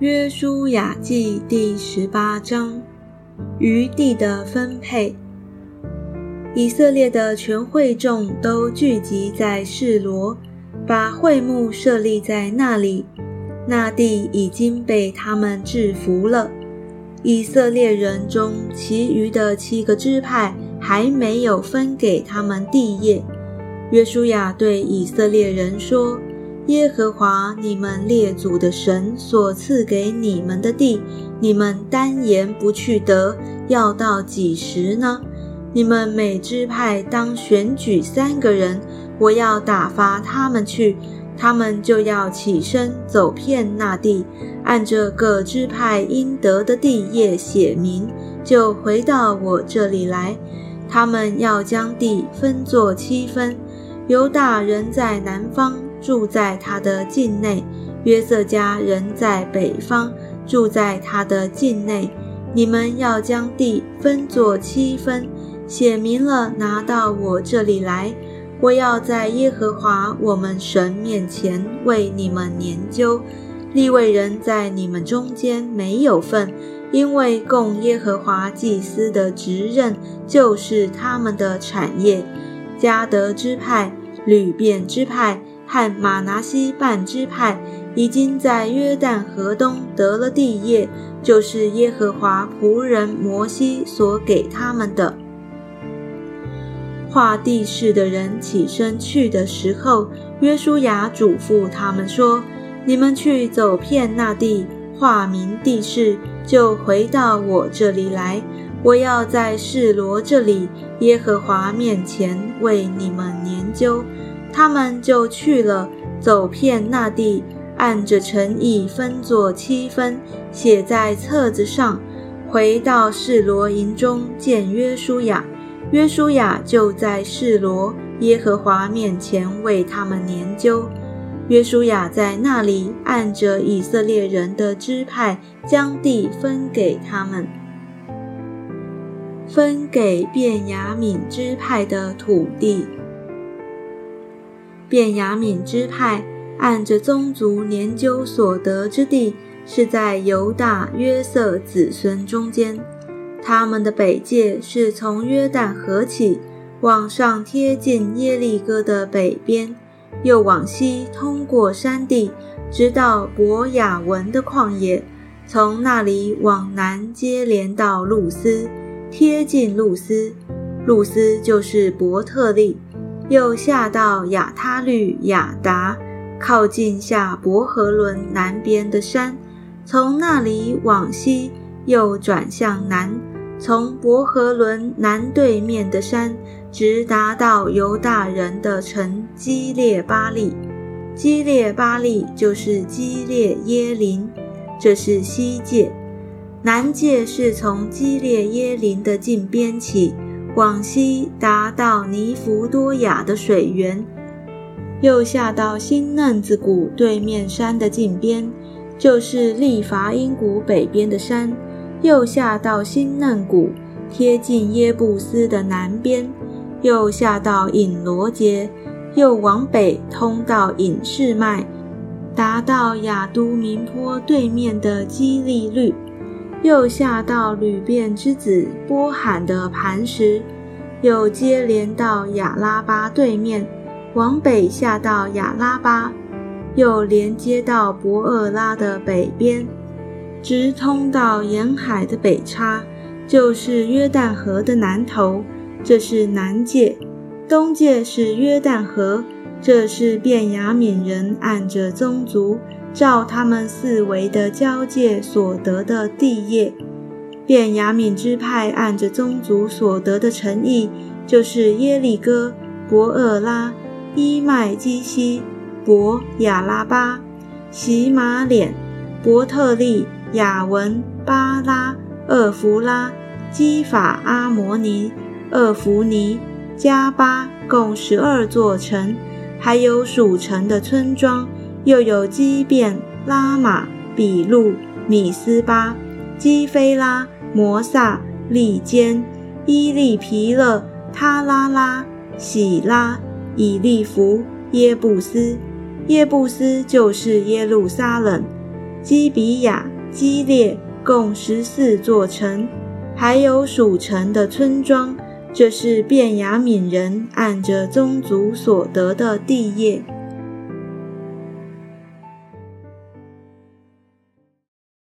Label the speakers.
Speaker 1: 约书亚记第十八章，余地的分配。以色列的全会众都聚集在示罗，把会幕设立在那里。那地已经被他们制服了。以色列人中其余的七个支派还没有分给他们地业。约书亚对以色列人说。耶和华你们列祖的神所赐给你们的地，你们单言不去得，要到几时呢？你们每支派当选举三个人，我要打发他们去，他们就要起身走遍那地，按着各支派应得的地业写明，就回到我这里来。他们要将地分作七分，犹大人在南方。住在他的境内，约瑟家人在北方，住在他的境内。你们要将地分作七分，写明了，拿到我这里来。我要在耶和华我们神面前为你们研究。立位人在你们中间没有份，因为供耶和华祭司的职任就是他们的产业。加德支派、吕便支派。和马拿西半支派已经在约旦河东得了地业，就是耶和华仆人摩西所给他们的。画地势的人起身去的时候，约书亚嘱咐他们说：“你们去走遍那地，画明地势，就回到我这里来。我要在示罗这里耶和华面前为你们研究。”他们就去了，走遍那地，按着诚意分作七分，写在册子上，回到示罗营中见约书亚。约书亚就在示罗耶和华面前为他们研究。约书亚在那里按着以色列人的支派，将地分给他们，分给便雅悯支派的土地。便雅悯支派按着宗族年究所得之地，是在犹大约瑟子孙中间。他们的北界是从约旦河起，往上贴近耶利哥的北边，又往西通过山地，直到伯雅文的旷野，从那里往南接连到路斯，贴近露丝，露丝就是伯特利。又下到亚他律亚达，靠近下伯和伦南边的山，从那里往西，又转向南，从伯和伦南对面的山，直达到犹大人的城基列巴利。基列巴利就是基列耶林，这是西界。南界是从基列耶林的近边起。往西达到尼弗多雅的水源，又下到新嫩子谷对面山的近边，就是利伐因谷北边的山；又下到新嫩谷，贴近耶布斯的南边；又下到隐罗杰，又往北通到隐士麦，达到雅都明坡对面的基利律。又下到吕便之子波罕的磐石，又接连到亚拉巴对面，往北下到亚拉巴，又连接到博厄拉的北边，直通到沿海的北叉，就是约旦河的南头，这是南界；东界是约旦河，这是便雅悯人按着宗族。照他们四围的交界所得的地业，便雅悯支派按着宗族所得的诚意，就是耶利哥、伯厄拉、伊麦基西、伯亚拉巴、喜马脸、伯特利、雅文、巴拉、厄弗拉、基法阿摩尼、厄弗尼、加巴，共十二座城，还有属城的村庄。又有基变、拉玛、比路、米斯巴、基菲拉、摩萨、利坚、伊利皮勒、他拉拉、喜拉、以利弗、耶布斯。耶布斯就是耶路撒冷。基比亚、基列共十四座城，还有属城的村庄。这是便雅悯人按着宗族所得的地业。